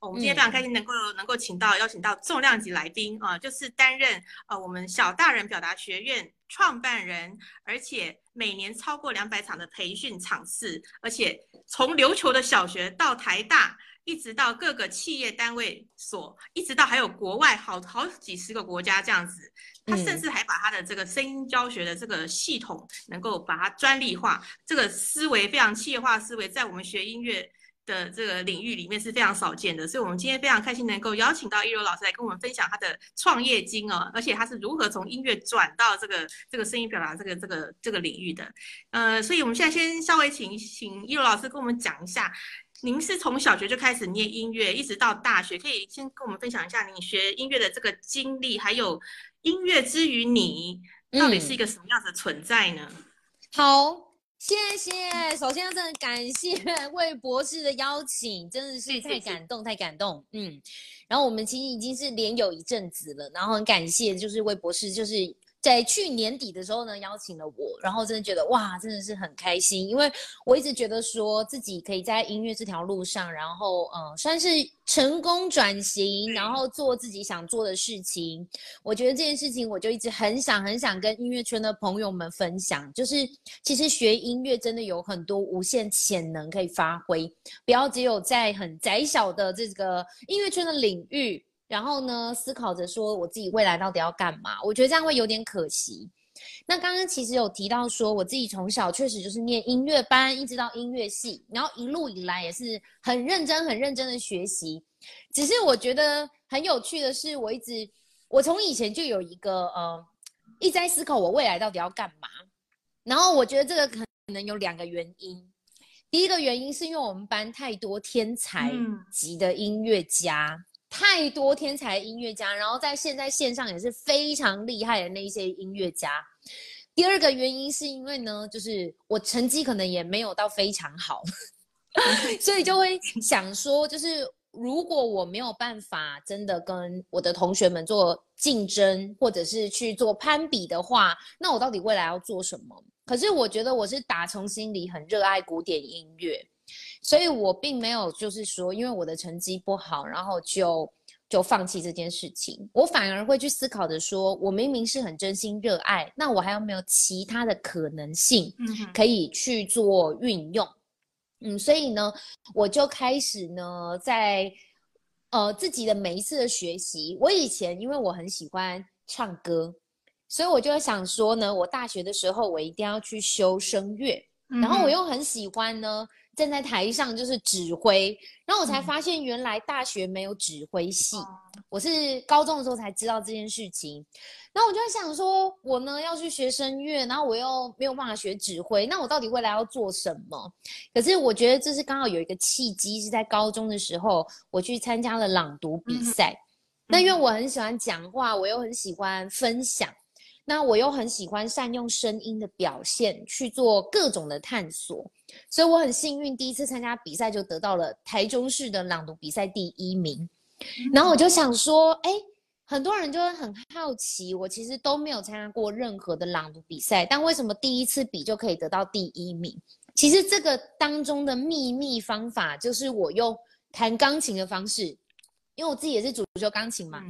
我们今天非常开心能够能够请到邀请到重量级来宾啊，就是担任呃我们小大人表达学院创办人，而且每年超过两百场的培训场次，而且从琉球的小学到台大。一直到各个企业单位所，一直到还有国外好好几十个国家这样子，他甚至还把他的这个声音教学的这个系统能够把它专利化，这个思维非常企业化思维，在我们学音乐的这个领域里面是非常少见的。所以，我们今天非常开心能够邀请到一柔老师来跟我们分享他的创业经哦，而且他是如何从音乐转到这个这个声音表达这个这个这个领域的。呃，所以我们现在先稍微请请一柔老师跟我们讲一下。您是从小学就开始念音乐，一直到大学，可以先跟我们分享一下你学音乐的这个经历，还有音乐之于你到底是一个什么样的存在呢？好，谢谢。首先要真的感谢 魏博士的邀请，真的是太感动，太感动。嗯，然后我们其实已经是连有一阵子了，然后很感谢，就是魏博士，就是。在去年底的时候呢，邀请了我，然后真的觉得哇，真的是很开心，因为我一直觉得说自己可以在音乐这条路上，然后嗯，算是成功转型，然后做自己想做的事情。我觉得这件事情，我就一直很想很想跟音乐圈的朋友们分享，就是其实学音乐真的有很多无限潜能可以发挥，不要只有在很窄小的这个音乐圈的领域。然后呢，思考着说我自己未来到底要干嘛？我觉得这样会有点可惜。那刚刚其实有提到说，我自己从小确实就是念音乐班，一直到音乐系，然后一路以来也是很认真、很认真的学习。只是我觉得很有趣的是，我一直我从以前就有一个呃，一直在思考我未来到底要干嘛。然后我觉得这个可能有两个原因。第一个原因是因为我们班太多天才级的音乐家。太多天才音乐家，然后在现在线上也是非常厉害的那一些音乐家。第二个原因是因为呢，就是我成绩可能也没有到非常好，所以就会想说，就是如果我没有办法真的跟我的同学们做竞争，或者是去做攀比的话，那我到底未来要做什么？可是我觉得我是打从心里很热爱古典音乐。所以我并没有就是说，因为我的成绩不好，然后就就放弃这件事情。我反而会去思考的，说我明明是很真心热爱，那我还有没有其他的可能性，可以去做运用？嗯，所以呢，我就开始呢，在呃自己的每一次的学习。我以前因为我很喜欢唱歌，所以我就想说呢，我大学的时候我一定要去修声乐，然后我又很喜欢呢。站在台上就是指挥，然后我才发现原来大学没有指挥系，我是高中的时候才知道这件事情。然后我就在想说，我呢要去学声乐，然后我又没有办法学指挥，那我到底未来要做什么？可是我觉得这是刚好有一个契机，是在高中的时候我去参加了朗读比赛。那因为我很喜欢讲话，我又很喜欢分享，那我又很喜欢善用声音的表现去做各种的探索。所以我很幸运，第一次参加比赛就得到了台中市的朗读比赛第一名。然后我就想说，哎，很多人就会很好奇，我其实都没有参加过任何的朗读比赛，但为什么第一次比就可以得到第一名？其实这个当中的秘密方法就是我用弹钢琴的方式，因为我自己也是主修钢琴嘛。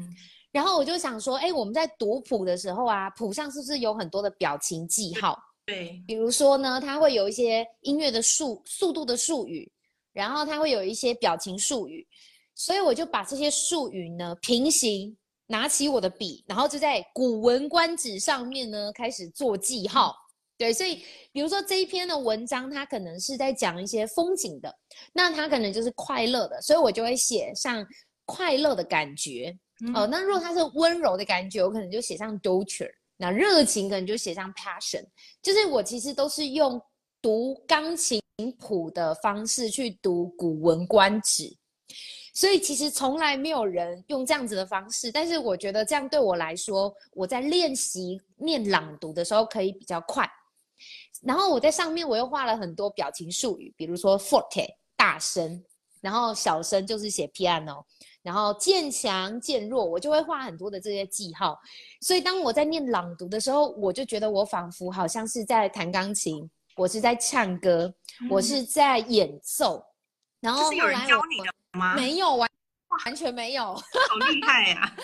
然后我就想说，哎，我们在读谱的时候啊，谱上是不是有很多的表情记号？对，比如说呢，它会有一些音乐的速速度的术语，然后它会有一些表情术语，所以我就把这些术语呢平行，拿起我的笔，然后就在《古文观止》上面呢开始做记号。对，所以比如说这一篇的文章，它可能是在讲一些风景的，那它可能就是快乐的，所以我就会写上快乐的感觉。哦，那如果它是温柔的感觉，我可能就写上 doter。那热情可能就写上 passion，就是我其实都是用读钢琴谱的方式去读《古文观止》，所以其实从来没有人用这样子的方式，但是我觉得这样对我来说，我在练习念朗读的时候可以比较快。然后我在上面我又画了很多表情术语，比如说 forte 大声，然后小声就是写 piano。然后渐强渐弱，我就会画很多的这些记号。所以当我在念朗读的时候，我就觉得我仿佛好像是在弹钢琴，我是在唱歌，我是在演奏。然后是有人教你的吗？没有，完完全没有。好厉害呀！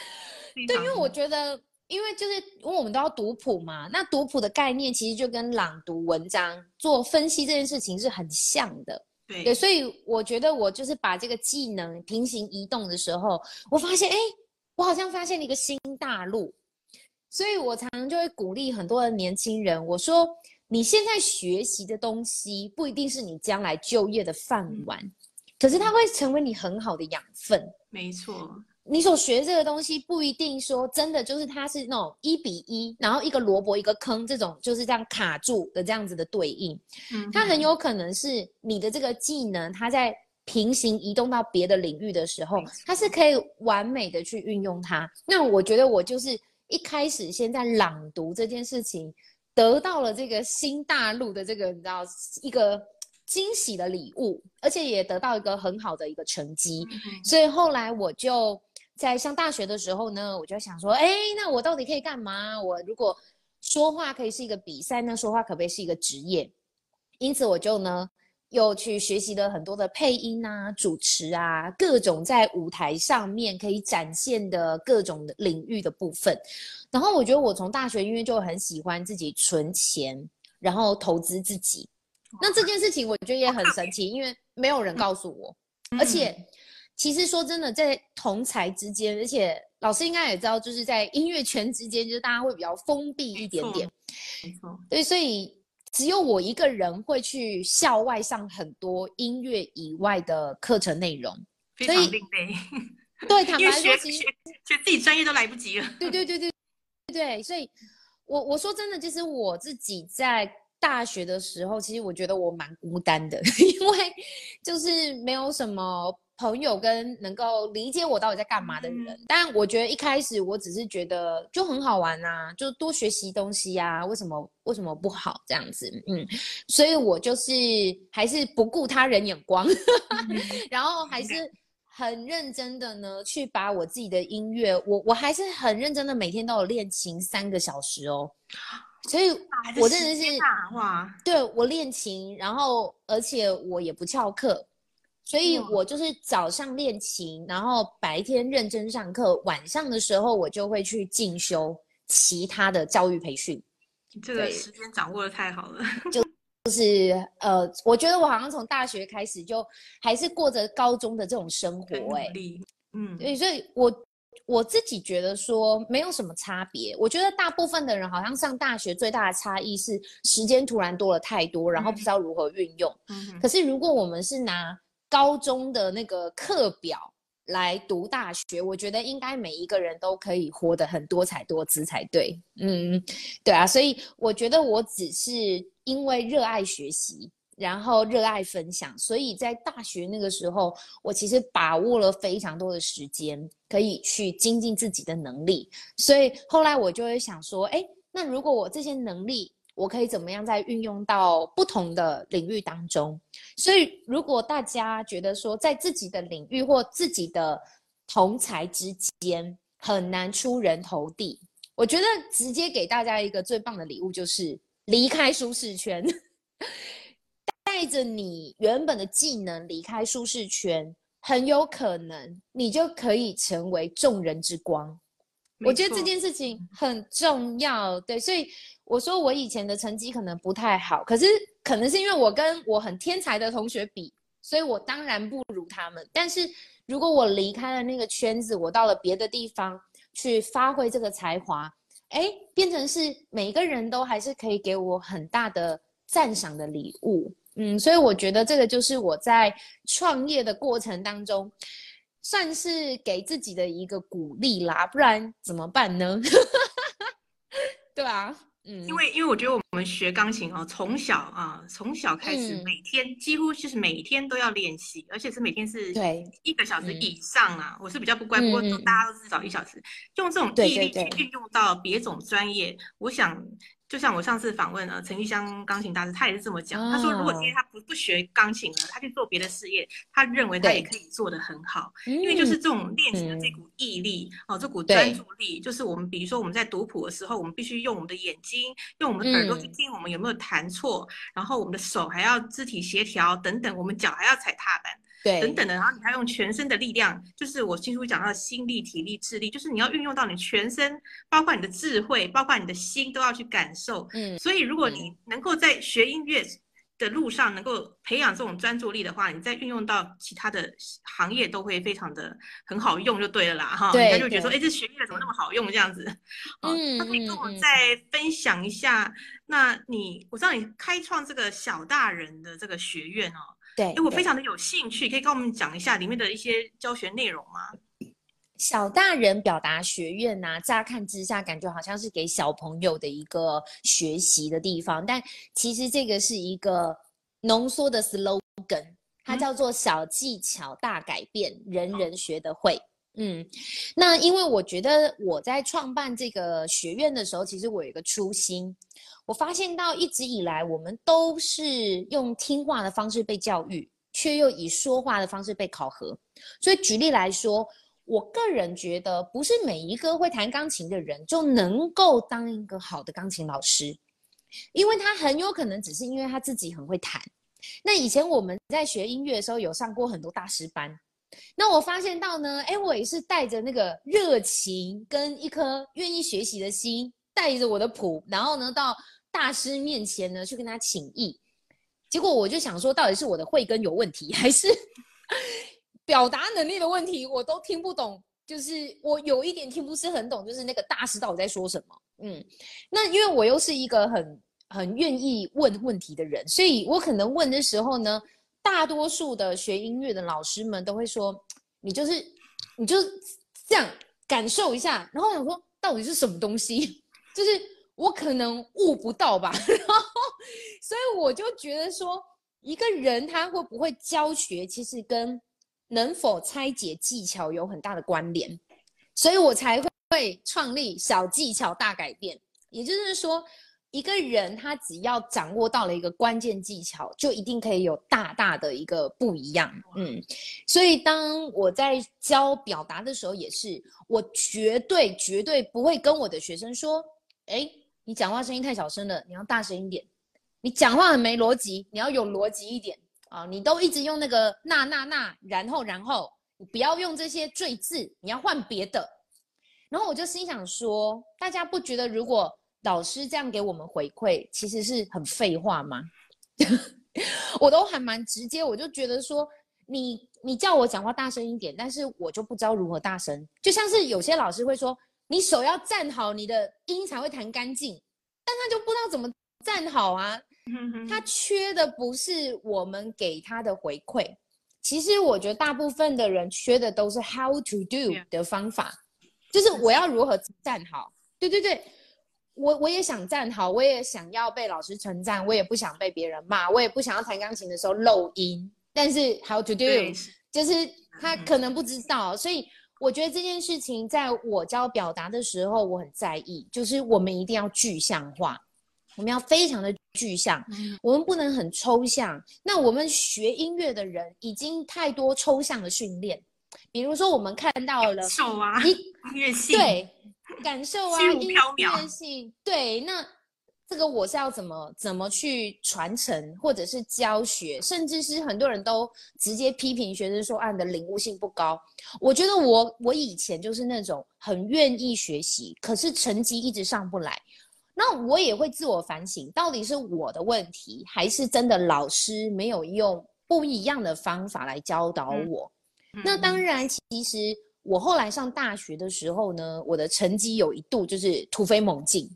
对，因为我觉得，因为就是因为我们都要读谱嘛，那读谱的概念其实就跟朗读文章做分析这件事情是很像的。对，所以我觉得我就是把这个技能平行移动的时候，我发现，哎，我好像发现了一个新大陆。所以我常常就会鼓励很多的年轻人，我说你现在学习的东西不一定是你将来就业的饭碗，可是它会成为你很好的养分。没错。你所学这个东西不一定说真的就是它是那种一比一，然后一个萝卜一个坑这种就是这样卡住的这样子的对应，嗯，它很有可能是你的这个技能，它在平行移动到别的领域的时候，它是可以完美的去运用它。那我觉得我就是一开始先在朗读这件事情得到了这个新大陆的这个你知道一个。惊喜的礼物，而且也得到一个很好的一个成绩，所以后来我就在上大学的时候呢，我就想说，哎，那我到底可以干嘛？我如果说话可以是一个比赛，那说话可不可以是一个职业？因此我就呢又去学习了很多的配音啊、主持啊，各种在舞台上面可以展现的各种领域的部分。然后我觉得我从大学因为就很喜欢自己存钱，然后投资自己。那这件事情我觉得也很神奇，因为没有人告诉我，而且其实说真的，在同才之间，而且老师应该也知道，就是在音乐圈之间，就是大家会比较封闭一点点。没错，对，所以只有我一个人会去校外上很多音乐以外的课程内容，非常另类。对，坦白说，学学学自己专业都来不及了。对对对对对，所以我我说真的，就是我自己在。大学的时候，其实我觉得我蛮孤单的，因为就是没有什么朋友跟能够理解我到底在干嘛的人。但我觉得一开始我只是觉得就很好玩啊，就多学习东西呀，为什么为什么不好这样子？嗯，所以我就是还是不顾他人眼光，然后还是很认真的呢，去把我自己的音乐，我我还是很认真的每天都有练琴三个小时哦。所以，我真的是哇，对我练琴，然后而且我也不翘课，所以我就是早上练琴，然后白天认真上课，晚上的时候我就会去进修其他的教育培训。这个时间掌握的太好了，就就是呃，我觉得我好像从大学开始就还是过着高中的这种生活，哎，嗯，对，所以我。我自己觉得说没有什么差别。我觉得大部分的人好像上大学最大的差异是时间突然多了太多，然后不知道如何运用。可是如果我们是拿高中的那个课表来读大学，我觉得应该每一个人都可以活得很多彩多姿才对。嗯，对啊，所以我觉得我只是因为热爱学习。然后热爱分享，所以在大学那个时候，我其实把握了非常多的时间，可以去精进自己的能力。所以后来我就会想说，哎，那如果我这些能力，我可以怎么样再运用到不同的领域当中？所以如果大家觉得说，在自己的领域或自己的同才之间很难出人头地，我觉得直接给大家一个最棒的礼物，就是离开舒适圈。带着你原本的技能离开舒适圈，很有可能你就可以成为众人之光。我觉得这件事情很重要，对，所以我说我以前的成绩可能不太好，可是可能是因为我跟我很天才的同学比，所以我当然不如他们。但是如果我离开了那个圈子，我到了别的地方去发挥这个才华，哎，变成是每个人都还是可以给我很大的赞赏的礼物。嗯，所以我觉得这个就是我在创业的过程当中，算是给自己的一个鼓励啦，不然怎么办呢？对啊，嗯，因为因为我觉得我们学钢琴哦，从小啊，从小开始，每天几乎就是每天都要练习，而且是每天是对一个小时以上啊。我是比较不乖，不过大家都至少一小时，用这种毅力去运用到别种专业，我想。就像我上次访问呃陈玉香钢琴大师，他也是这么讲。他说，如果今天他不不学钢琴了，他去做别的事业，他认为他也可以做得很好。因为就是这种练习的这股毅力哦，这股专注力，就是我们比如说我们在读谱的时候，我们必须用我们的眼睛、用我们的耳朵去听我们有没有弹错，然后我们的手还要肢体协调等等，我们脚还要踩踏板。对，等等的，然后你还用全身的力量，就是我新书讲到的心力、体力、智力，就是你要运用到你全身，包括你的智慧，包括你的心，都要去感受。嗯，所以如果你能够在学音乐的路上能够培养这种专注力的话，你再运用到其他的行业都会非常的很好用，就对了啦。哈，人家就觉得说，哎，这学音乐怎么那么好用这样子？嗯，那可以跟我再分享一下，那你我知道你开创这个小大人的这个学院哦。对，哎，我非常的有兴趣，可以跟我们讲一下里面的一些教学内容吗？小大人表达学院呐，乍看之下感觉好像是给小朋友的一个学习的地方，但其实这个是一个浓缩的 slogan，它叫做“小技巧大改变，人人学得会”。嗯，那因为我觉得我在创办这个学院的时候，其实我有一个初心。我发现到一直以来，我们都是用听话的方式被教育，却又以说话的方式被考核。所以举例来说，我个人觉得，不是每一个会弹钢琴的人就能够当一个好的钢琴老师，因为他很有可能只是因为他自己很会弹。那以前我们在学音乐的时候，有上过很多大师班。那我发现到呢，哎，我也是带着那个热情跟一颗愿意学习的心。带着我的谱，然后呢，到大师面前呢去跟他请意。结果我就想说，到底是我的慧根有问题，还是表达能力的问题？我都听不懂，就是我有一点听不是很懂，就是那个大师到底在说什么。嗯，那因为我又是一个很很愿意问问题的人，所以我可能问的时候呢，大多数的学音乐的老师们都会说：“你就是你就是这样感受一下。”然后想说，到底是什么东西？就是我可能悟不到吧，然后，所以我就觉得说，一个人他会不会教学，其实跟能否拆解技巧有很大的关联，所以我才会创立小技巧大改变，也就是说。一个人他只要掌握到了一个关键技巧，就一定可以有大大的一个不一样。嗯，所以当我在教表达的时候，也是我绝对绝对不会跟我的学生说：“哎，你讲话声音太小声了，你要大声一点；你讲话很没逻辑，你要有逻辑一点啊！你都一直用那个那那那，然后然后，你不要用这些赘字，你要换别的。”然后我就心想说：“大家不觉得如果？”老师这样给我们回馈，其实是很废话吗？我都还蛮直接，我就觉得说，你你叫我讲话大声一点，但是我就不知道如何大声。就像是有些老师会说，你手要站好，你的音才会弹干净，但他就不知道怎么站好啊。他缺的不是我们给他的回馈，其实我觉得大部分的人缺的都是 how to do 的方法，就是我要如何站好。对对对。我我也想站好，我也想要被老师称赞，我也不想被别人骂，我也不想要弹钢琴的时候漏音。但是 how to do，就是他可能不知道，所以我觉得这件事情在我教表达的时候，我很在意，就是我们一定要具象化，我们要非常的具象，我们不能很抽象。那我们学音乐的人已经太多抽象的训练，比如说我们看到了手啊，音乐性对。感受啊，音乐性对，那这个我是要怎么怎么去传承，或者是教学，甚至是很多人都直接批评学生说啊，你的领悟性不高。我觉得我我以前就是那种很愿意学习，可是成绩一直上不来，那我也会自我反省，到底是我的问题，还是真的老师没有用不一样的方法来教导我？那当然，其实。我后来上大学的时候呢，我的成绩有一度就是突飞猛进。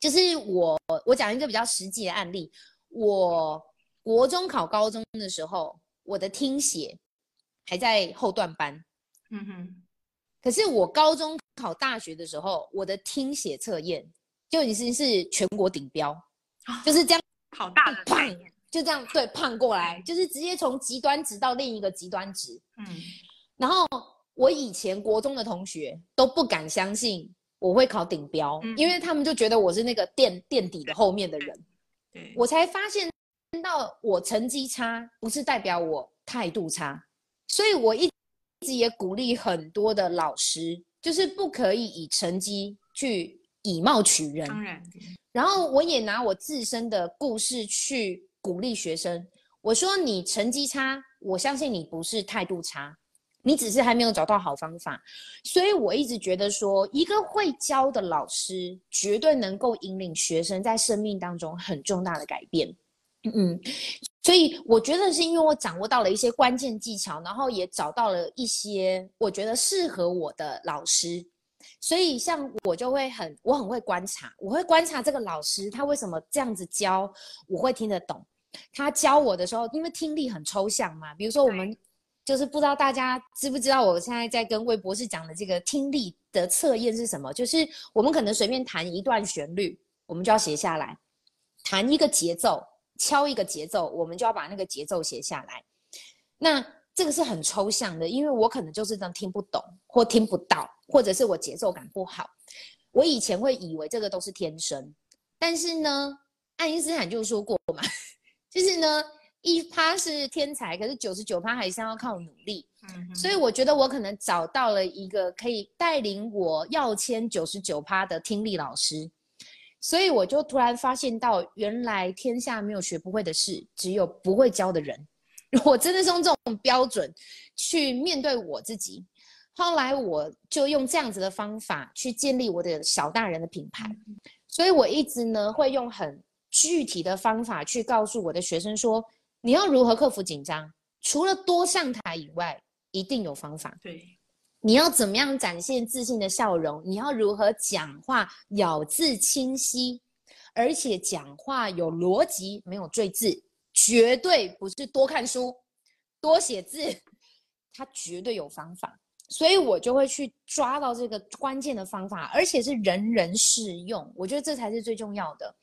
就是我，我讲一个比较实际的案例，我国中考高中的时候，我的听写还在后段班，嗯哼。可是我高中考大学的时候，我的听写测验就已经是全国顶标，就是这样，好大的胖，就这样对胖过来，就是直接从极端值到另一个极端值，嗯，然后。我以前国中的同学都不敢相信我会考顶标，因为他们就觉得我是那个垫垫底的后面的人。对，我才发现到我成绩差不是代表我态度差，所以我一直也鼓励很多的老师，就是不可以以成绩去以貌取人。当然，然后我也拿我自身的故事去鼓励学生。我说你成绩差，我相信你不是态度差，你只是还没有找到好方法。所以我一直觉得说，一个会教的老师，绝对能够引领学生在生命当中很重大的改变。嗯，所以我觉得是因为我掌握到了一些关键技巧，然后也找到了一些我觉得适合我的老师。所以像我就会很，我很会观察，我会观察这个老师他为什么这样子教，我会听得懂。他教我的时候，因为听力很抽象嘛，比如说我们就是不知道大家知不知道，我现在在跟魏博士讲的这个听力的测验是什么？就是我们可能随便弹一段旋律，我们就要写下来；弹一个节奏，敲一个节奏，我们就要把那个节奏写下来。那这个是很抽象的，因为我可能就是这样听不懂或听不到，或者是我节奏感不好。我以前会以为这个都是天生，但是呢，爱因斯坦就说过嘛。就是呢，一趴是天才，可是九十九趴还是要靠努力。嗯，所以我觉得我可能找到了一个可以带领我要签九十九趴的听力老师，所以我就突然发现到，原来天下没有学不会的事，只有不会教的人。我真的是用这种标准去面对我自己。后来我就用这样子的方法去建立我的小大人的品牌，所以我一直呢会用很。具体的方法去告诉我的学生说，你要如何克服紧张？除了多上台以外，一定有方法。对，你要怎么样展现自信的笑容？你要如何讲话咬字清晰，而且讲话有逻辑，没有赘字，绝对不是多看书、多写字，他绝对有方法。所以我就会去抓到这个关键的方法，而且是人人适用。我觉得这才是最重要的。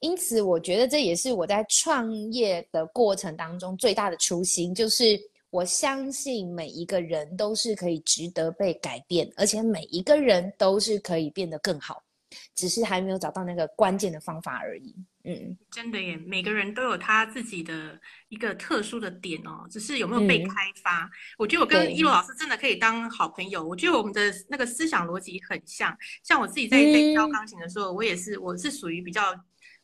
因此，我觉得这也是我在创业的过程当中最大的初心，就是我相信每一个人都是可以值得被改变，而且每一个人都是可以变得更好，只是还没有找到那个关键的方法而已。嗯，真的耶，每个人都有他自己的一个特殊的点哦，只是有没有被开发。我觉得我跟一罗老师真的可以当好朋友。我觉得我们的那个思想逻辑很像，像我自己在在教钢琴的时候，我也是，我是属于比较。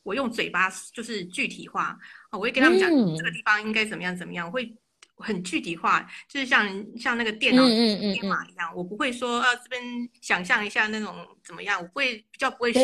我用嘴巴就是具体化我会跟他们讲这个地方应该怎么样怎么样，我会很具体化，就是像像那个电脑编码一样，我不会说啊这边想象一下那种怎么样，我不会比较不会虚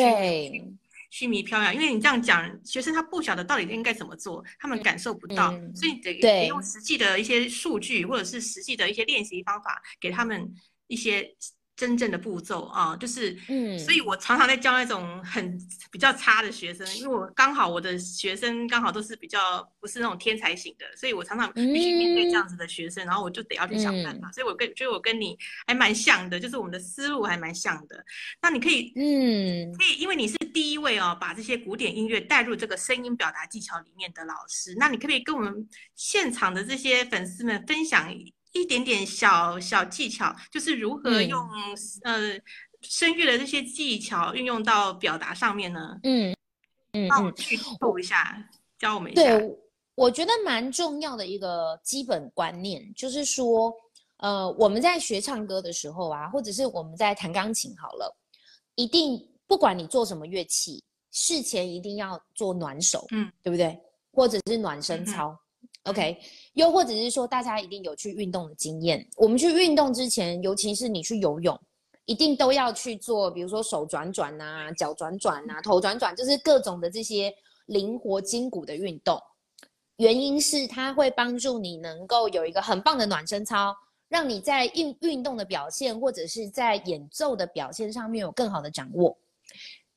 虚弥飘扬，因为你这样讲，学生他不晓得到底应该怎么做，他们感受不到，所以得用实际的一些数据或者是实际的一些练习方法给他们一些。真正的步骤啊，就是，嗯，所以我常常在教那种很比较差的学生，因为我刚好我的学生刚好都是比较不是那种天才型的，所以我常常必须面对这样子的学生，然后我就得要去想办法。所以我跟觉得我跟你还蛮像的，就是我们的思路还蛮像的。那你可以，嗯，可以，因为你是第一位哦，把这些古典音乐带入这个声音表达技巧里面的老师，那你可不可以跟我们现场的这些粉丝们分享？一点点小小技巧，就是如何用呃声乐的这些技巧运用到表达上面呢？嗯嗯，帮我去透一下，教我们一下。对，我觉得蛮重要的一个基本观念，就是说，呃，我们在学唱歌的时候啊，或者是我们在弹钢琴好了，一定不管你做什么乐器，事前一定要做暖手，嗯，对不对？或者是暖身操。OK，又或者是说，大家一定有去运动的经验。我们去运动之前，尤其是你去游泳，一定都要去做，比如说手转转啊、脚转转啊、头转转，就是各种的这些灵活筋骨的运动。原因是它会帮助你能够有一个很棒的暖身操，让你在运运动的表现或者是在演奏的表现上面有更好的掌握。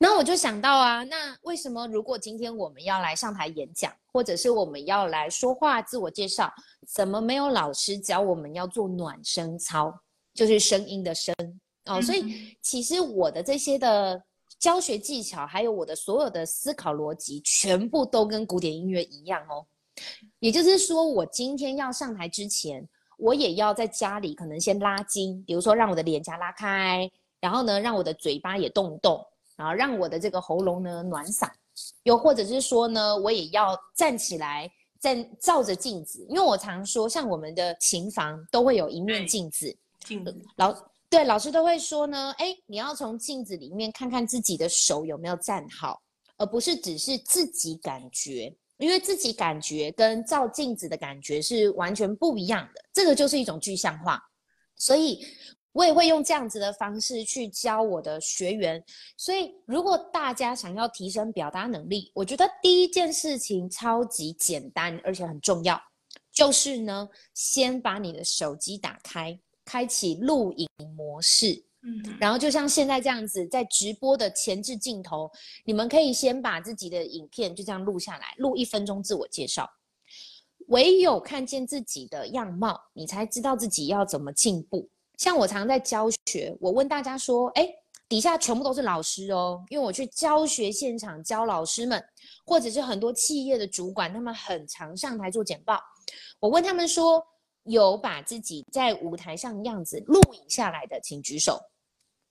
那我就想到啊，那为什么如果今天我们要来上台演讲，或者是我们要来说话自我介绍，怎么没有老师教我们要做暖声操，就是声音的声哦？所以其实我的这些的教学技巧，还有我的所有的思考逻辑，全部都跟古典音乐一样哦。也就是说，我今天要上台之前，我也要在家里可能先拉筋，比如说让我的脸颊拉开。然后呢，让我的嘴巴也动一动，然后让我的这个喉咙呢暖嗓，又或者是说呢，我也要站起来，站照着镜子，因为我常说，像我们的琴房都会有一面镜子，镜子。老对老师都会说呢，哎，你要从镜子里面看看自己的手有没有站好，而不是只是自己感觉，因为自己感觉跟照镜子的感觉是完全不一样的，这个就是一种具象化，所以。我也会用这样子的方式去教我的学员，所以如果大家想要提升表达能力，我觉得第一件事情超级简单，而且很重要，就是呢，先把你的手机打开，开启录影模式，嗯，然后就像现在这样子，在直播的前置镜头，你们可以先把自己的影片就这样录下来，录一分钟自我介绍，唯有看见自己的样貌，你才知道自己要怎么进步。像我常在教学，我问大家说：“哎，底下全部都是老师哦，因为我去教学现场教老师们，或者是很多企业的主管，他们很常上台做简报。我问他们说，有把自己在舞台上样子录影下来的，请举手。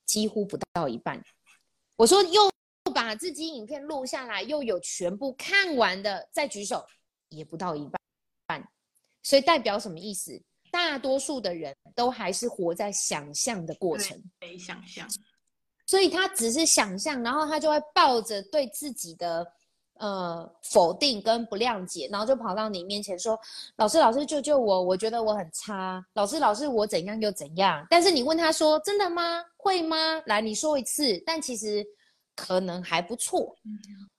几乎不到一半。我说又把自己影片录下来，又有全部看完的，再举手，也不到一半。所以代表什么意思？”大多数的人都还是活在想象的过程，没，想象，所以他只是想象，然后他就会抱着对自己的呃否定跟不谅解，然后就跑到你面前说：“老师，老师，救救我！我觉得我很差。老师，老师，我怎样又怎样？”但是你问他说：“真的吗？会吗？来，你说一次。”但其实可能还不错。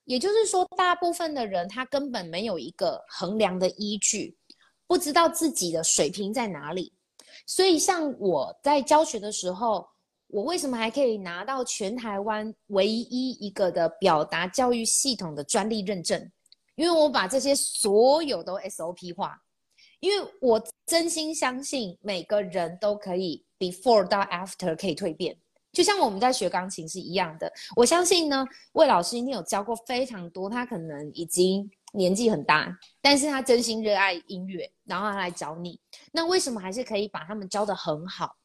也就是说，大部分的人他根本没有一个衡量的依据。不知道自己的水平在哪里，所以像我在教学的时候，我为什么还可以拿到全台湾唯一一个的表达教育系统的专利认证？因为我把这些所有都 SOP 化，因为我真心相信每个人都可以 before 到 after 可以蜕变，就像我们在学钢琴是一样的。我相信呢，魏老师一定有教过非常多，他可能已经。年纪很大，但是他真心热爱音乐，然后他来找你，那为什么还是可以把他们教得很好？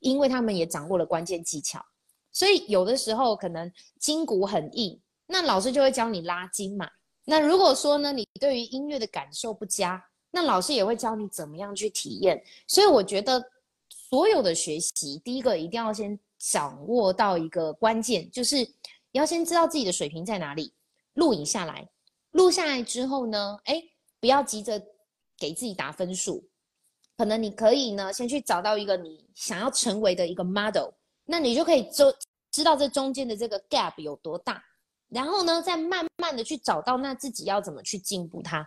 因为他们也掌握了关键技巧，所以有的时候可能筋骨很硬，那老师就会教你拉筋嘛。那如果说呢，你对于音乐的感受不佳，那老师也会教你怎么样去体验。所以我觉得所有的学习，第一个一定要先掌握到一个关键，就是要先知道自己的水平在哪里，录影下来。录下来之后呢，哎，不要急着给自己打分数，可能你可以呢，先去找到一个你想要成为的一个 model，那你就可以就知道这中间的这个 gap 有多大，然后呢，再慢慢的去找到那自己要怎么去进步它。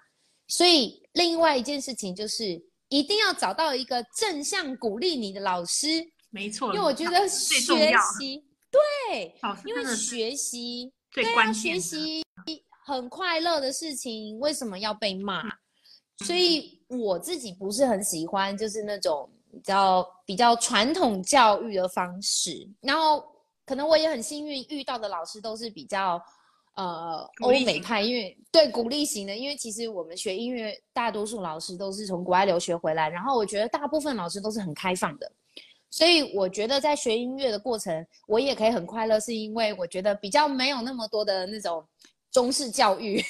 所以另外一件事情就是一定要找到一个正向鼓励你的老师，没错，因为我觉得学习对，因为学习最关键，学习。很快乐的事情为什么要被骂？所以我自己不是很喜欢，就是那种比较比较传统教育的方式。然后可能我也很幸运遇到的老师都是比较呃欧美派，因为对鼓励型的。因为其实我们学音乐，大多数老师都是从国外留学回来，然后我觉得大部分老师都是很开放的。所以我觉得在学音乐的过程，我也可以很快乐，是因为我觉得比较没有那么多的那种。中式教育，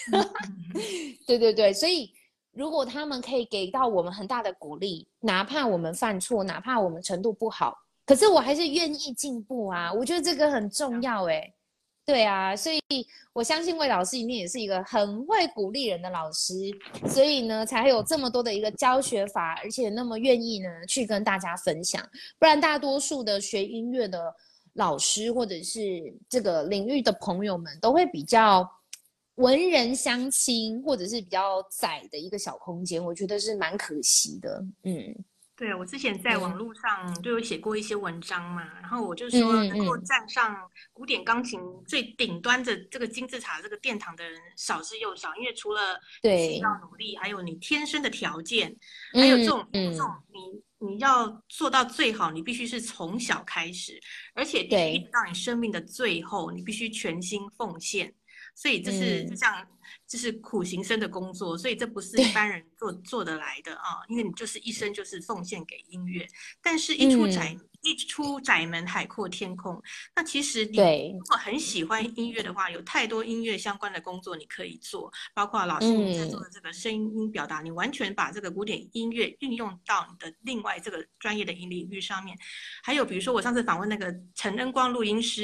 对对对，所以如果他们可以给到我们很大的鼓励，哪怕我们犯错，哪怕我们程度不好，可是我还是愿意进步啊！我觉得这个很重要哎，对啊，所以我相信魏老师一定也是一个很会鼓励人的老师，所以呢，才有这么多的一个教学法，而且那么愿意呢去跟大家分享，不然大多数的学音乐的老师或者是这个领域的朋友们都会比较。文人相亲，或者是比较窄的一个小空间，我觉得是蛮可惜的。嗯，对我之前在网络上就有写过一些文章嘛，然后我就说，能够站上古典钢琴最顶端的这个金字塔这个殿堂的人少之又少，因为除了对要努力，还有你天生的条件，还有这种这种你你要做到最好，你必须是从小开始，而且必须到你生命的最后，你必须全心奉献。所以这是就像就是苦行僧的工作，所以这不是一般人做做得来的啊！因为你就是一生就是奉献给音乐，但是一出宅一出窄门，海阔天空。那其实你对如果很喜欢音乐的话，有太多音乐相关的工作你可以做，包括老师你在做的这个声音表达，你完全把这个古典音乐运用到你的另外这个专业的领域上面。还有比如说我上次访问那个陈恩光录音师。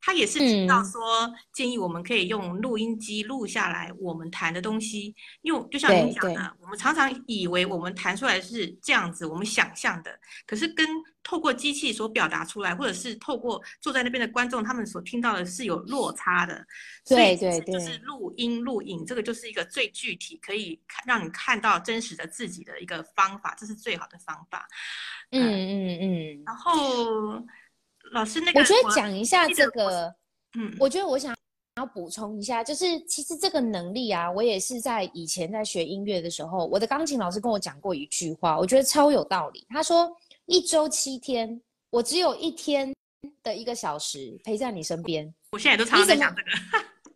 他也是提到说，建议我们可以用录音机录下来我们弹的东西，因为就像您讲的，我们常常以为我们弹出来是这样子，我们想象的，可是跟透过机器所表达出来，或者是透过坐在那边的观众他们所听到的是有落差的。对对对，就是录音录影，这个就是一个最具体可以看让你看到真实的自己的一个方法，这是最好的方法。嗯嗯嗯，然后。老师，那个我觉得讲一下这个，嗯，我觉得我想要补充一下，就是其实这个能力啊，我也是在以前在学音乐的时候，我的钢琴老师跟我讲过一句话，我觉得超有道理。他说，一周七天，我只有一天的一个小时陪在你身边。我现在都常常在想这个，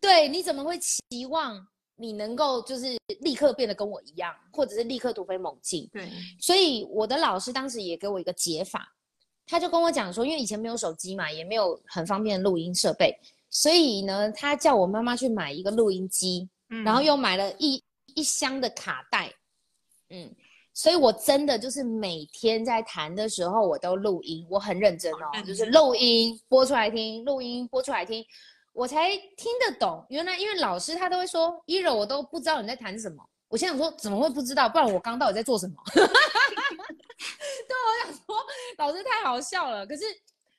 对，你怎么会期望你能够就是立刻变得跟我一样，或者是立刻突飞猛进？对，所以我的老师当时也给我一个解法。他就跟我讲说，因为以前没有手机嘛，也没有很方便的录音设备，所以呢，他叫我妈妈去买一个录音机，然后又买了一一箱的卡带，嗯，所以我真的就是每天在弹的时候，我都录音，我很认真哦，就是录音播出来听，录音播出来听，我才听得懂。原来因为老师他都会说，一柔我都不知道你在弹什么，我现在想说怎么会不知道？不然我刚到底在做什么？对，我想说老师太好笑了。可是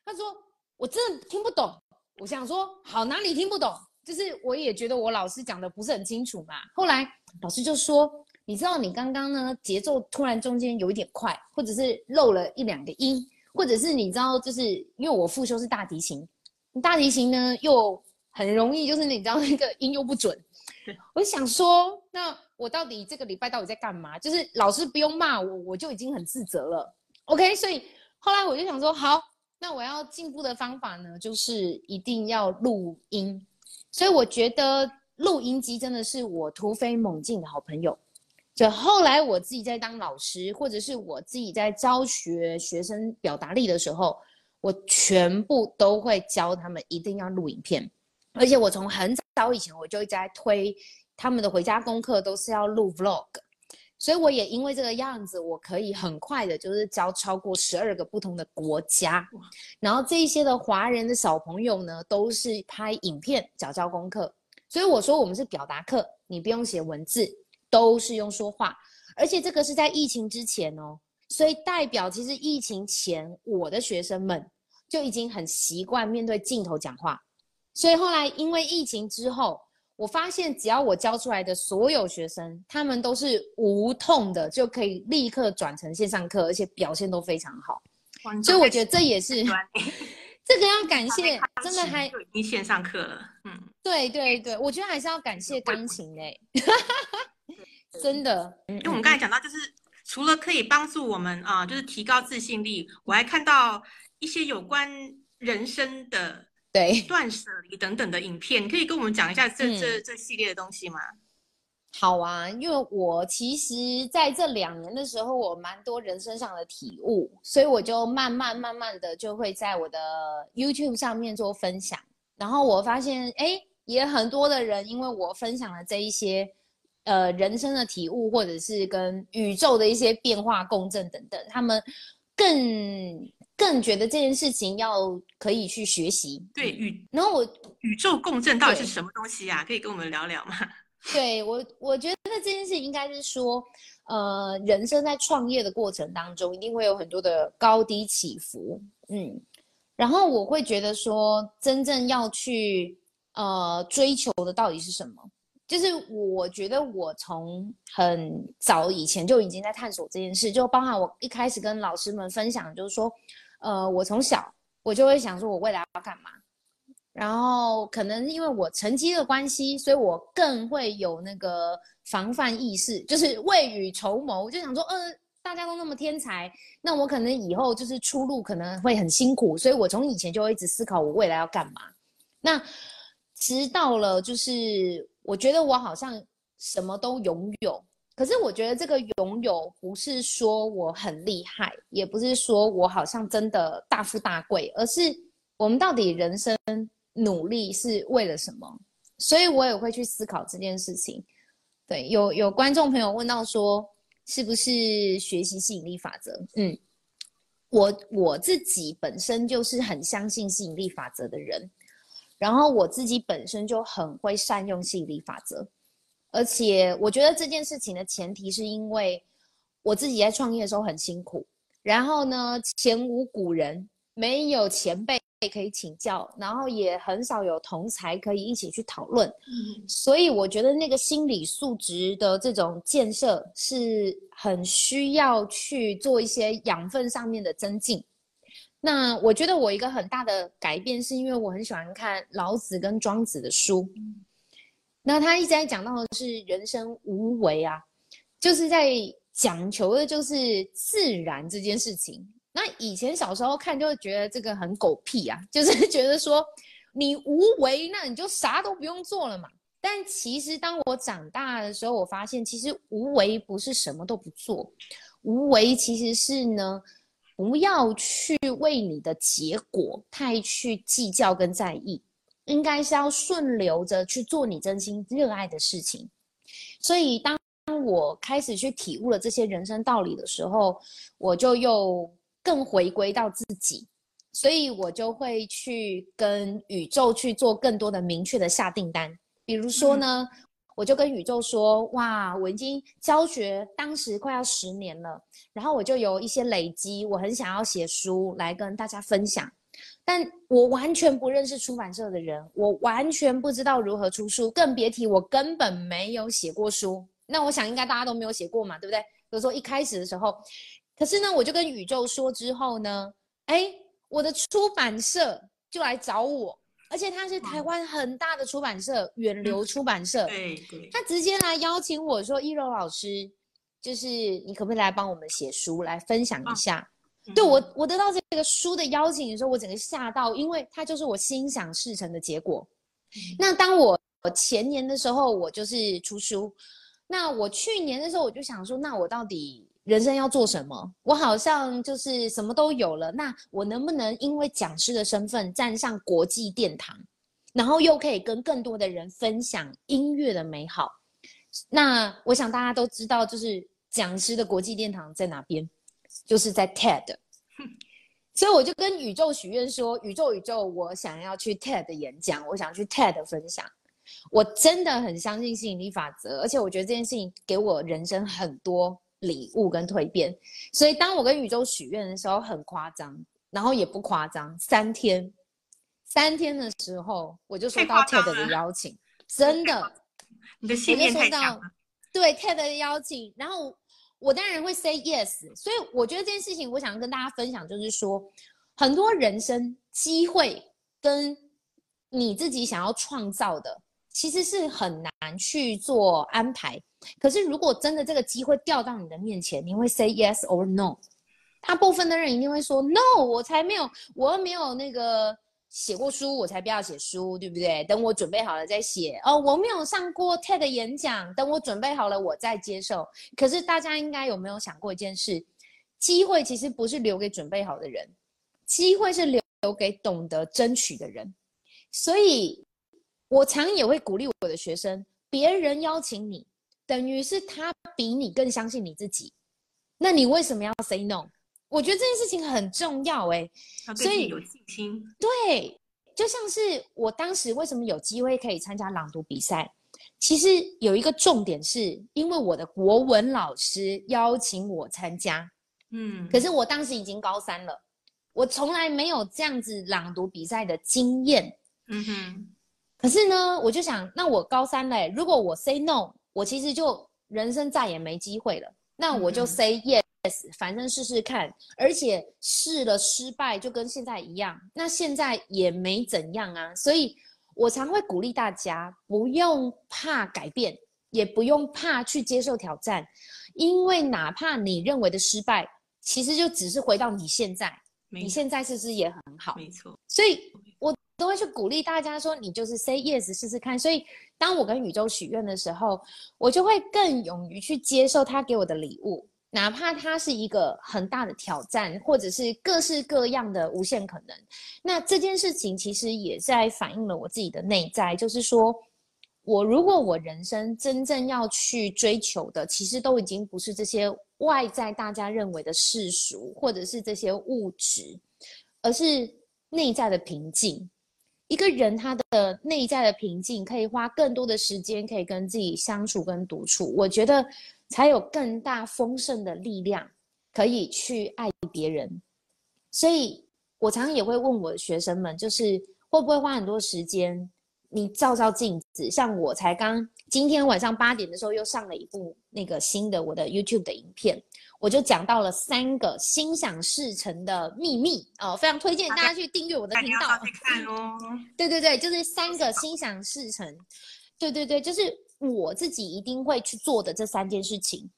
他说我真的听不懂。我想说好哪里听不懂？就是我也觉得我老师讲的不是很清楚嘛。后来老师就说，你知道你刚刚呢节奏突然中间有一点快，或者是漏了一两个音，或者是你知道就是因为我复修是大提琴，大提琴呢又很容易就是你知道那个音又不准。我想说那。我到底这个礼拜到底在干嘛？就是老师不用骂我，我就已经很自责了。OK，所以后来我就想说，好，那我要进步的方法呢，就是一定要录音。所以我觉得录音机真的是我突飞猛进的好朋友。就后来我自己在当老师，或者是我自己在教学学生表达力的时候，我全部都会教他们一定要录影片。而且我从很早以前我就一直在推。他们的回家功课都是要录 vlog，所以我也因为这个样子，我可以很快的，就是教超过十二个不同的国家。然后这一些的华人的小朋友呢，都是拍影片教教功课。所以我说我们是表达课，你不用写文字，都是用说话。而且这个是在疫情之前哦，所以代表其实疫情前我的学生们就已经很习惯面对镜头讲话。所以后来因为疫情之后。我发现，只要我教出来的所有学生，他们都是无痛的，就可以立刻转成线上课，而且表现都非常好。所以我觉得这也是这个要感谢，真的还已经线上课了。嗯，对对对，我觉得还是要感谢钢琴哎，真的。因为我们刚才讲到，就是除了可以帮助我们啊，就是提高自信力，我还看到一些有关人生的。对，断舍离等等的影片，可以跟我们讲一下这这这系列的东西吗？好啊，因为我其实在这两年的时候，我蛮多人生上的体悟，所以我就慢慢慢慢的就会在我的 YouTube 上面做分享。然后我发现，哎，也很多的人因为我分享了这一些呃人生的体悟，或者是跟宇宙的一些变化共振等等，他们更。更觉得这件事情要可以去学习，对宇，然后我宇宙共振到底是什么东西呀？可以跟我们聊聊吗？对我，我觉得这件事应该是说，呃，人生在创业的过程当中，一定会有很多的高低起伏，嗯，然后我会觉得说，真正要去呃追求的到底是什么？就是我觉得我从很早以前就已经在探索这件事，就包含我一开始跟老师们分享，就是说。呃，我从小我就会想说，我未来要干嘛？然后可能因为我成绩的关系，所以我更会有那个防范意识，就是未雨绸缪。就想说，呃，大家都那么天才，那我可能以后就是出路可能会很辛苦，所以我从以前就会一直思考我未来要干嘛。那直到了，就是我觉得我好像什么都拥有。可是我觉得这个拥有不是说我很厉害，也不是说我好像真的大富大贵，而是我们到底人生努力是为了什么？所以我也会去思考这件事情。对，有有观众朋友问到说，是不是学习吸引力法则？嗯，我我自己本身就是很相信吸引力法则的人，然后我自己本身就很会善用吸引力法则。而且我觉得这件事情的前提是因为我自己在创业的时候很辛苦，然后呢，前无古人，没有前辈可以请教，然后也很少有同才可以一起去讨论，所以我觉得那个心理素质的这种建设是很需要去做一些养分上面的增进。那我觉得我一个很大的改变是因为我很喜欢看老子跟庄子的书。那他一直在讲到的是人生无为啊，就是在讲求的就是自然这件事情。那以前小时候看就会觉得这个很狗屁啊，就是觉得说你无为，那你就啥都不用做了嘛。但其实当我长大的时候，我发现其实无为不是什么都不做，无为其实是呢，不要去为你的结果太去计较跟在意。应该是要顺流着去做你真心热爱的事情，所以当我开始去体悟了这些人生道理的时候，我就又更回归到自己，所以我就会去跟宇宙去做更多的明确的下订单。比如说呢，我就跟宇宙说：“哇，我已经教学当时快要十年了，然后我就有一些累积，我很想要写书来跟大家分享。”但我完全不认识出版社的人，我完全不知道如何出书，更别提我根本没有写过书。那我想应该大家都没有写过嘛，对不对？比如说一开始的时候，可是呢，我就跟宇宙说之后呢，哎，我的出版社就来找我，而且他是台湾很大的出版社，远流出版社，对对，他直接来邀请我说：“一柔老师，就是你可不可以来帮我们写书，来分享一下？”对我，我得到这个书的邀请的时候，我整个吓到，因为它就是我心想事成的结果。那当我前年的时候，我就是出书。那我去年的时候，我就想说，那我到底人生要做什么？我好像就是什么都有了，那我能不能因为讲师的身份站上国际殿堂，然后又可以跟更多的人分享音乐的美好？那我想大家都知道，就是讲师的国际殿堂在哪边？就是在 TED，所以我就跟宇宙许愿说：“宇宙，宇宙，我想要去 TED 演讲，我想去 TED 分享。我真的很相信吸引力法则，而且我觉得这件事情给我人生很多礼物跟蜕变。所以当我跟宇宙许愿的时候，很夸张，然后也不夸张，三天，三天的时候我就收到 TED 的邀请，真的，你的信念太强了。对 TED 的邀请，然后。我当然会 say yes，所以我觉得这件事情，我想跟大家分享，就是说，很多人生机会跟你自己想要创造的，其实是很难去做安排。可是如果真的这个机会掉到你的面前，你会 say yes or no？大部分的人一定会说 no，我才没有，我又没有那个。写过书，我才不要写书，对不对？等我准备好了再写。哦，我没有上过 TED 演讲，等我准备好了我再接受。可是大家应该有没有想过一件事？机会其实不是留给准备好的人，机会是留留给懂得争取的人。所以，我常也会鼓励我的学生：别人邀请你，等于是他比你更相信你自己。那你为什么要 say no？我觉得这件事情很重要哎，所以有信心。对，就像是我当时为什么有机会可以参加朗读比赛，其实有一个重点是因为我的国文老师邀请我参加，嗯，可是我当时已经高三了，我从来没有这样子朗读比赛的经验，嗯哼。可是呢，我就想，那我高三嘞，如果我 say no，我其实就人生再也没机会了，那我就 say yes。反正试试看，而且试了失败就跟现在一样，那现在也没怎样啊。所以我常会鼓励大家，不用怕改变，也不用怕去接受挑战，因为哪怕你认为的失败，其实就只是回到你现在，你现在是不是也很好？没错。所以我都会去鼓励大家说，你就是 say yes 试试看。所以，当我跟宇宙许愿的时候，我就会更勇于去接受他给我的礼物，哪怕它是一个很大的挑战，或者是各式各样的无限可能。那这件事情其实也在反映了我自己的内在，就是说我如果我人生真正要去追求的，其实都已经不是这些外在大家认为的世俗，或者是这些物质，而是内在的平静。一个人他的内在的平静，可以花更多的时间，可以跟自己相处跟独处，我觉得才有更大丰盛的力量，可以去爱别人。所以我常常也会问我的学生们，就是会不会花很多时间，你照照镜子，像我才刚今天晚上八点的时候又上了一部那个新的我的 YouTube 的影片。我就讲到了三个心想事成的秘密哦，非常推荐大家去订阅我的频道。看哦。对对对，就是三个心想事成。对对对，就是我自己一定会去做的这三件事情。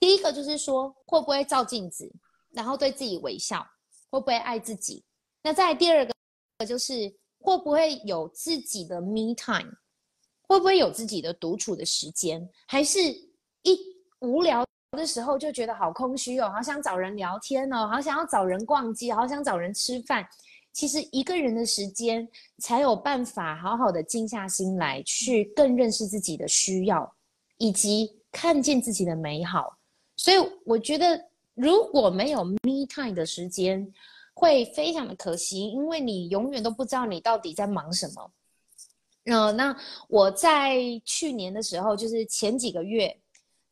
第一个就是说，会不会照镜子，然后对自己微笑，会不会爱自己？那再第二个就是会不会有自己的 me time，会不会有自己的独处的时间？还是一无聊？的时候就觉得好空虚哦，好想找人聊天哦，好想要找人逛街，好想找人吃饭。其实一个人的时间才有办法好好的静下心来，去更认识自己的需要，以及看见自己的美好。所以我觉得，如果没有 me time 的时间，会非常的可惜，因为你永远都不知道你到底在忙什么。嗯，那我在去年的时候，就是前几个月。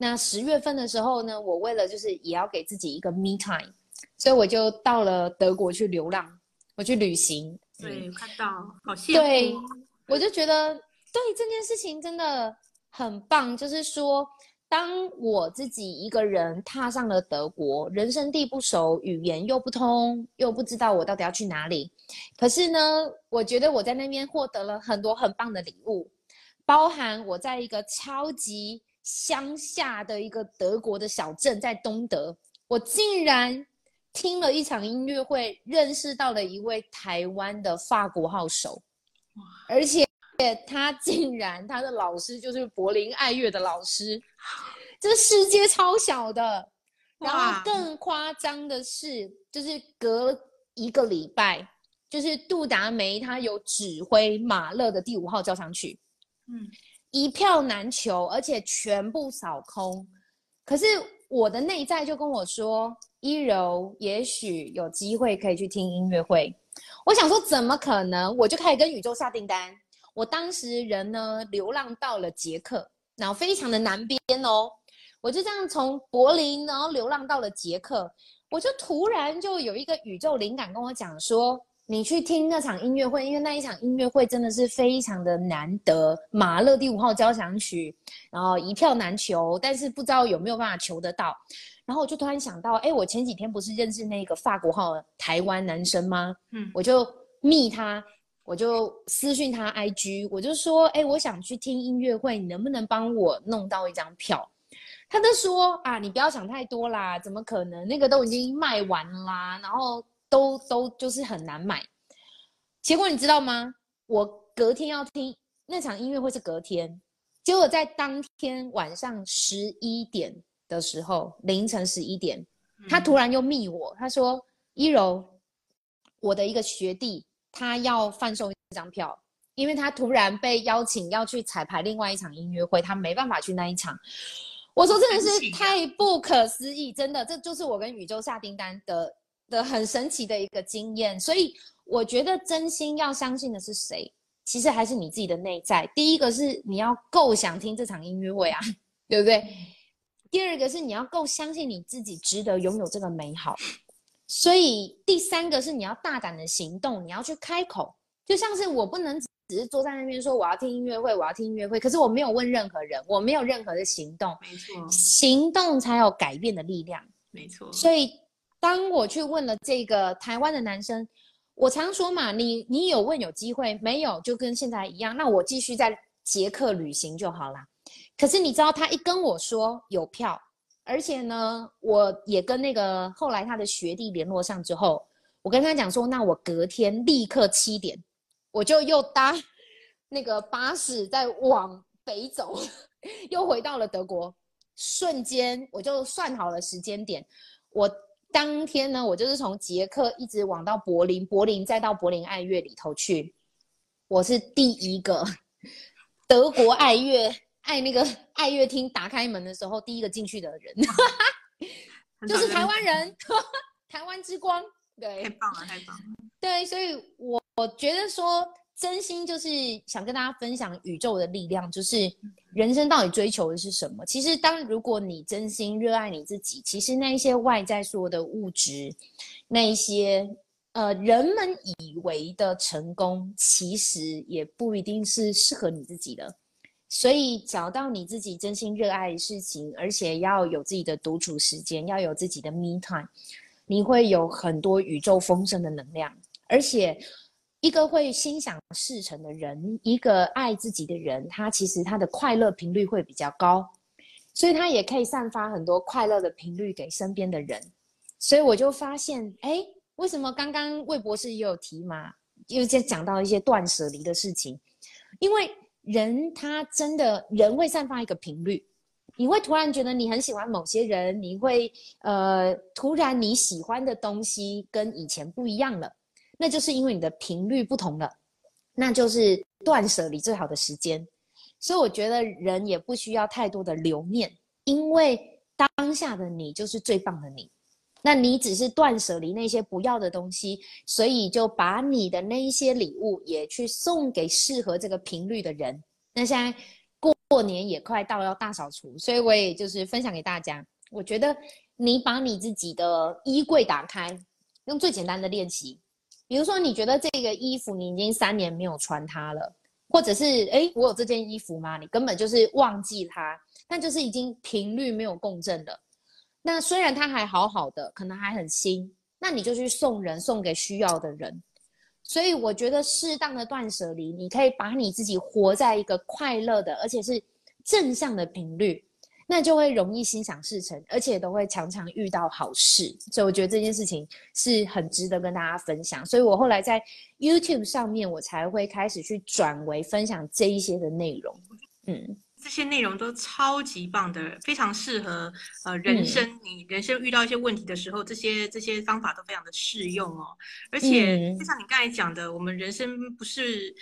那十月份的时候呢，我为了就是也要给自己一个 me time，所以我就到了德国去流浪，我去旅行。对，看到好羡慕。对，我就觉得对这件事情真的很棒。就是说，当我自己一个人踏上了德国，人生地不熟，语言又不通，又不知道我到底要去哪里。可是呢，我觉得我在那边获得了很多很棒的礼物，包含我在一个超级。乡下的一个德国的小镇，在东德，我竟然听了一场音乐会，认识到了一位台湾的法国号手，而且他竟然他的老师就是柏林爱乐的老师，这世界超小的。然后更夸张的是，就是隔一个礼拜，就是杜达梅他有指挥马勒的第五号交响曲，嗯。一票难求，而且全部扫空。可是我的内在就跟我说：“一柔，也许有机会可以去听音乐会。”我想说，怎么可能？我就开始跟宇宙下订单。我当时人呢，流浪到了捷克，然后非常的南边哦。我就这样从柏林，然后流浪到了捷克。我就突然就有一个宇宙灵感跟我讲说。你去听那场音乐会，因为那一场音乐会真的是非常的难得，马勒第五号交响曲，然后一票难求，但是不知道有没有办法求得到。然后我就突然想到，哎，我前几天不是认识那个法国号台湾男生吗？嗯，我就密他，我就私讯他 IG，我就说，哎，我想去听音乐会，你能不能帮我弄到一张票？他就说，啊，你不要想太多啦，怎么可能？那个都已经卖完啦，然后。都都就是很难买，结果你知道吗？我隔天要听那场音乐会是隔天，结果在当天晚上十一点的时候，凌晨十一点，他突然又密我，他说：“一柔，我的一个学弟，他要贩售一张票，因为他突然被邀请要去彩排另外一场音乐会，他没办法去那一场。”我说：“真的是太不可思议，真的，这就是我跟宇宙下订单的。”的很神奇的一个经验，所以我觉得真心要相信的是谁，其实还是你自己的内在。第一个是你要够想听这场音乐会啊，对不对？第二个是你要够相信你自己值得拥有这个美好。所以第三个是你要大胆的行动，你要去开口。就像是我不能只是坐在那边说我要听音乐会，我要听音乐会，可是我没有问任何人，我没有任何的行动。没错，行动才有改变的力量。没错，所以。当我去问了这个台湾的男生，我常说嘛，你你有问有机会，没有就跟现在一样，那我继续在捷克旅行就好啦。可是你知道，他一跟我说有票，而且呢，我也跟那个后来他的学弟联络上之后，我跟他讲说，那我隔天立刻七点，我就又搭那个巴士再往北走，又回到了德国。瞬间我就算好了时间点，我当天呢，我就是从捷克一直往到柏林，柏林再到柏林爱乐里头去。我是第一个 德国爱乐爱那个爱乐厅打开门的时候第一个进去的人，就是台湾人，台湾之光。对，太棒了，太棒了。对，所以我我觉得说。真心就是想跟大家分享宇宙的力量，就是人生到底追求的是什么？其实，当如果你真心热爱你自己，其实那一些外在说的物质，那一些呃人们以为的成功，其实也不一定是适合你自己的。所以，找到你自己真心热爱的事情，而且要有自己的独处时间，要有自己的 me time，你会有很多宇宙丰盛的能量，而且。一个会心想事成的人，一个爱自己的人，他其实他的快乐频率会比较高，所以他也可以散发很多快乐的频率给身边的人。所以我就发现，哎，为什么刚刚魏博士也有提嘛，又在讲到一些断舍离的事情？因为人他真的人会散发一个频率，你会突然觉得你很喜欢某些人，你会呃，突然你喜欢的东西跟以前不一样了。那就是因为你的频率不同了，那就是断舍离最好的时间。所以我觉得人也不需要太多的留念，因为当下的你就是最棒的你。那你只是断舍离那些不要的东西，所以就把你的那一些礼物也去送给适合这个频率的人。那现在过年也快到要大扫除，所以我也就是分享给大家。我觉得你把你自己的衣柜打开，用最简单的练习。比如说，你觉得这个衣服你已经三年没有穿它了，或者是哎，我有这件衣服吗？你根本就是忘记它，但就是已经频率没有共振了。那虽然它还好好的，可能还很新，那你就去送人，送给需要的人。所以我觉得适当的断舍离，你可以把你自己活在一个快乐的，而且是正向的频率。那就会容易心想事成，而且都会常常遇到好事，所以我觉得这件事情是很值得跟大家分享。所以我后来在 YouTube 上面，我才会开始去转为分享这一些的内容。嗯，这些内容都超级棒的，非常适合呃人生。你人生遇到一些问题的时候，这些这些方法都非常的适用哦。而且就像你刚才讲的，我们人生不是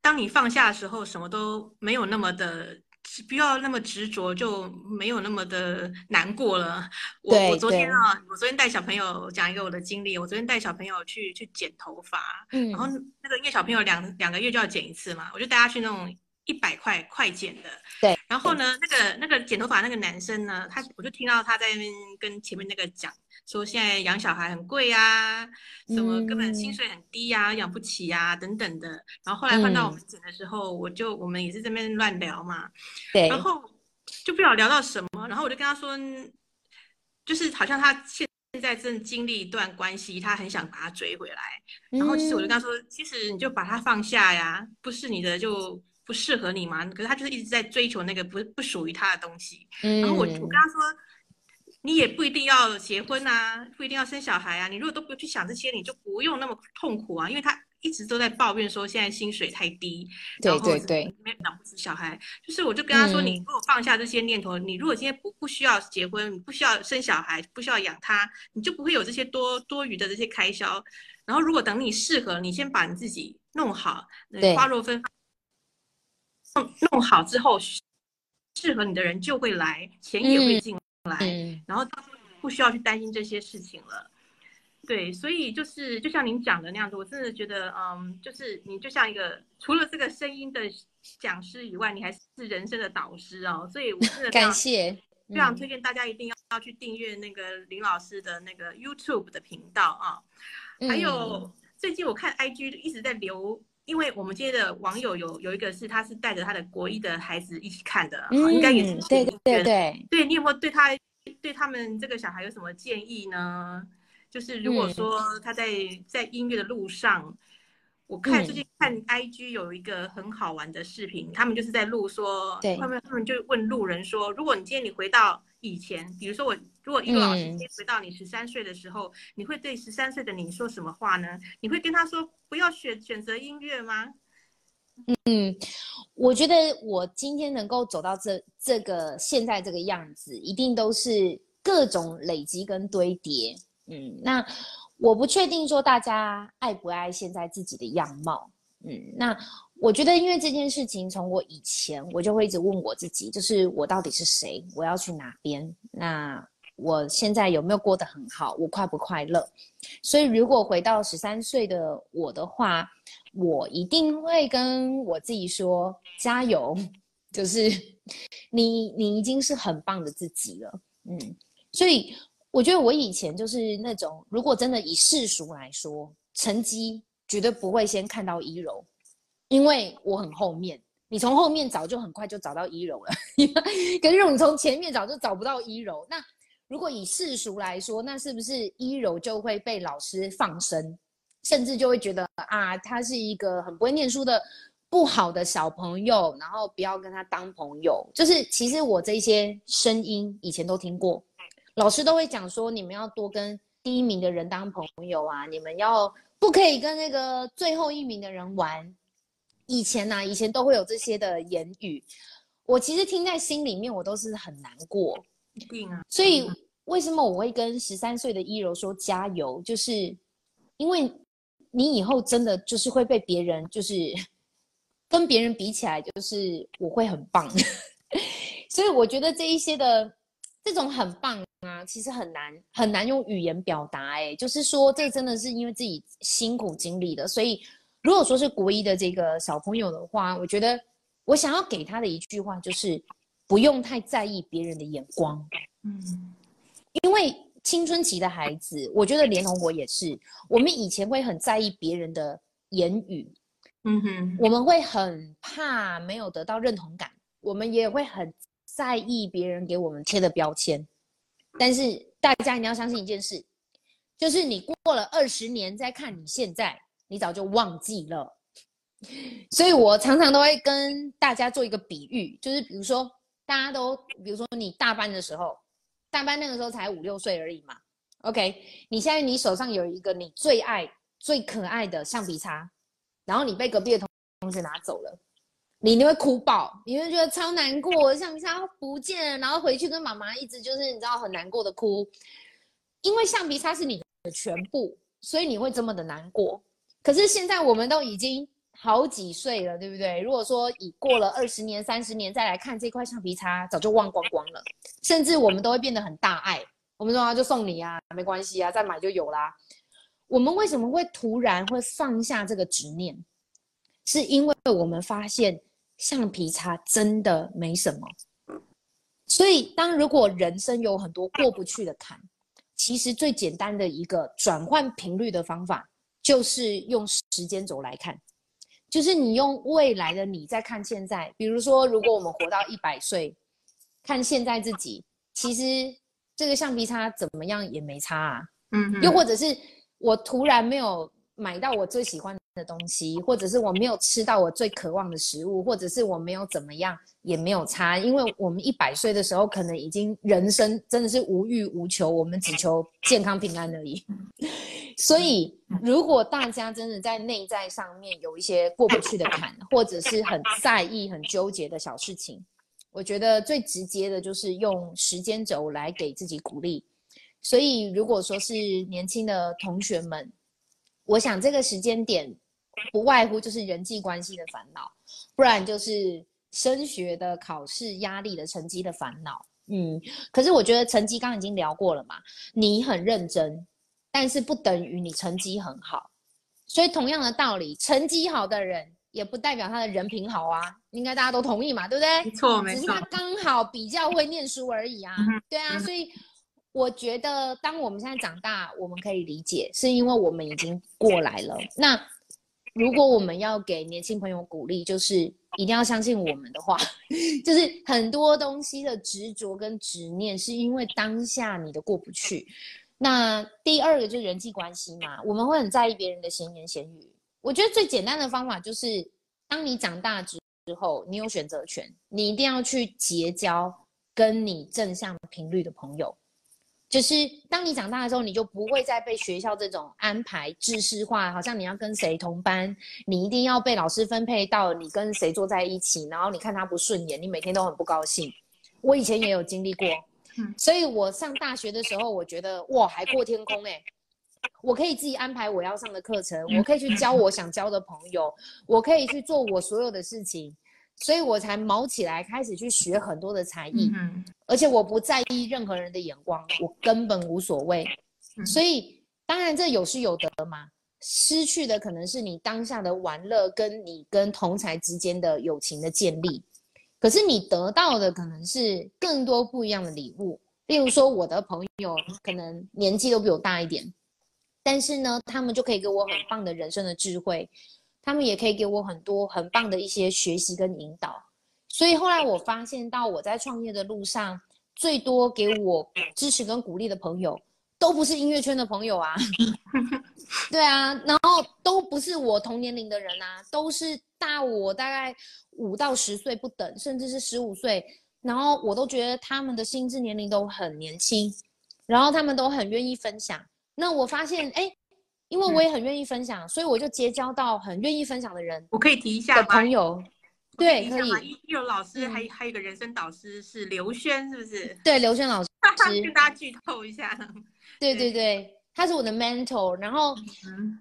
当你放下的时候，什么都没有那么的。不要那么执着，就没有那么的难过了。我我昨天啊，我昨天带小朋友讲一个我的经历。我昨天带小朋友去去剪头发，嗯，然后那个因为小朋友两两个月就要剪一次嘛，我就带他去那种一百块快剪的。对，然后呢，那个那个剪头发那个男生呢，他我就听到他在那边跟前面那个讲。说现在养小孩很贵呀，什么根本薪水很低呀，养不起呀，等等的。然后后来换到我们诊的时候，我就我们也是这边乱聊嘛，对。然后就不知道聊到什么，然后我就跟他说，就是好像他现现在正经历一段关系，他很想把他追回来。然后其实我就跟他说，其实你就把他放下呀，不是你的就不适合你嘛。可是他就是一直在追求那个不不属于他的东西。然后我我跟他说。你也不一定要结婚啊，不一定要生小孩啊。你如果都不去想这些，你就不用那么痛苦啊。因为他一直都在抱怨说现在薪水太低，对对对，没养不起小孩。就是我就跟他说，你如果放下这些念头，你如果今天不不需要结婚，你不需要生小孩，不需要养他，你就不会有这些多多余的这些开销。然后如果等你适合，你先把你自己弄好，花若芬弄弄好之后，适合你的人就会来，钱也会进。来，然后不需要去担心这些事情了。对，所以就是就像您讲的那样子，我真的觉得，嗯，就是你就像一个除了这个声音的讲师以外，你还是人生的导师哦。所以我真的感谢，非常推荐大家一定要要去订阅那个林老师的那个 YouTube 的频道啊。还有最近我看 IG 一直在留，因为我们今天的网友有有一个是他是带着他的国一的孩子一起看的，应该也是对对对对，对你有没有对他？对他们这个小孩有什么建议呢？就是如果说他在在音乐的路上，我看最近看 IG 有一个很好玩的视频，他们就是在录说，他们他们就问路人说，如果你今天你回到以前，比如说我如果一个老师接回到你十三岁的时候，你会对十三岁的你说什么话呢？你会跟他说不要选选择音乐吗？嗯，我觉得我今天能够走到这这个现在这个样子，一定都是各种累积跟堆叠。嗯，那我不确定说大家爱不爱现在自己的样貌。嗯，那我觉得因为这件事情，从我以前我就会一直问我自己，就是我到底是谁？我要去哪边？那我现在有没有过得很好？我快不快乐？所以如果回到十三岁的我的话。我一定会跟我自己说加油，就是 你你已经是很棒的自己了，嗯，所以我觉得我以前就是那种，如果真的以世俗来说，成绩绝对不会先看到一柔，因为我很后面，你从后面找就很快就找到一柔了，可是你从前面找就找不到一柔。那如果以世俗来说，那是不是一柔就会被老师放生？甚至就会觉得啊，他是一个很不会念书的不好的小朋友，然后不要跟他当朋友。就是其实我这些声音以前都听过，老师都会讲说，你们要多跟第一名的人当朋友啊，你们要不可以跟那个最后一名的人玩。以前呢，以前都会有这些的言语，我其实听在心里面，我都是很难过。一定啊。所以为什么我会跟十三岁的一柔说加油？就是因为。你以后真的就是会被别人，就是 跟别人比起来，就是我会很棒，所以我觉得这一些的这种很棒啊，其实很难很难用语言表达。哎，就是说这真的是因为自己辛苦经历的。所以如果说是国一的这个小朋友的话，我觉得我想要给他的一句话就是不用太在意别人的眼光，嗯，因为。青春期的孩子，我觉得连同我也是。我们以前会很在意别人的言语，嗯哼，我们会很怕没有得到认同感，我们也会很在意别人给我们贴的标签。但是大家一定要相信一件事，就是你过了二十年再看你现在，你早就忘记了。所以我常常都会跟大家做一个比喻，就是比如说大家都，比如说你大班的时候。大班那个时候才五六岁而已嘛，OK，你现在你手上有一个你最爱、最可爱的橡皮擦，然后你被隔壁的同同学拿走了，你你会哭爆，你会觉得超难过，橡皮擦不见了，然后回去跟妈妈一直就是你知道很难过的哭，因为橡皮擦是你的全部，所以你会这么的难过。可是现在我们都已经。好几岁了，对不对？如果说已过了二十年、三十年再来看这块橡皮擦，早就忘光光了。甚至我们都会变得很大爱，我们说啊，就送你啊，没关系啊，再买就有啦。我们为什么会突然会放下这个执念？是因为我们发现橡皮擦真的没什么。所以，当如果人生有很多过不去的坎，其实最简单的一个转换频率的方法，就是用时间轴来看。就是你用未来的你在看现在，比如说，如果我们活到一百岁，看现在自己，其实这个橡皮擦怎么样也没差啊。嗯，又或者是我突然没有买到我最喜欢的东西，或者是我没有吃到我最渴望的食物，或者是我没有怎么样也没有差，因为我们一百岁的时候可能已经人生真的是无欲无求，我们只求健康平安而已。所以，如果大家真的在内在上面有一些过不去的坎，或者是很在意、很纠结的小事情，我觉得最直接的就是用时间轴来给自己鼓励。所以，如果说是年轻的同学们，我想这个时间点不外乎就是人际关系的烦恼，不然就是升学的考试压力的成绩的烦恼。嗯，可是我觉得成绩刚刚已经聊过了嘛，你很认真。但是不等于你成绩很好，所以同样的道理，成绩好的人也不代表他的人品好啊，应该大家都同意嘛，对不对？没错，没错，只是他刚好比较会念书而已啊。对啊，所以我觉得，当我们现在长大，我们可以理解，是因为我们已经过来了。那如果我们要给年轻朋友鼓励，就是一定要相信我们的话，就是很多东西的执着跟执念，是因为当下你的过不去。那第二个就是人际关系嘛，我们会很在意别人的闲言闲语。我觉得最简单的方法就是，当你长大之之后，你有选择权，你一定要去结交跟你正向频率的朋友。就是当你长大的时候，你就不会再被学校这种安排知识化，好像你要跟谁同班，你一定要被老师分配到你跟谁坐在一起，然后你看他不顺眼，你每天都很不高兴。我以前也有经历过，所以我上大学的时候，我觉得哇，海阔天空哎，我可以自己安排我要上的课程，我可以去交我想交的朋友，我可以去做我所有的事情。所以我才毛起来，开始去学很多的才艺，嗯而且我不在意任何人的眼光，我根本无所谓。所以当然这有失有得嘛，失去的可能是你当下的玩乐，跟你跟同才之间的友情的建立。可是你得到的可能是更多不一样的礼物，例如说我的朋友可能年纪都比我大一点，但是呢，他们就可以给我很棒的人生的智慧。他们也可以给我很多很棒的一些学习跟引导，所以后来我发现到我在创业的路上，最多给我支持跟鼓励的朋友，都不是音乐圈的朋友啊，对啊，然后都不是我同年龄的人啊，都是大我大概五到十岁不等，甚至是十五岁，然后我都觉得他们的心智年龄都很年轻，然后他们都很愿意分享，那我发现哎。因为我也很愿意分享，所以我就结交到很愿意分享的人。我可以提一下朋友，对，可以。一有老师，还还有一个人生导师是刘轩，是不是？对，刘轩老师。跟大家剧透一下。对对对，他是我的 mentor，然后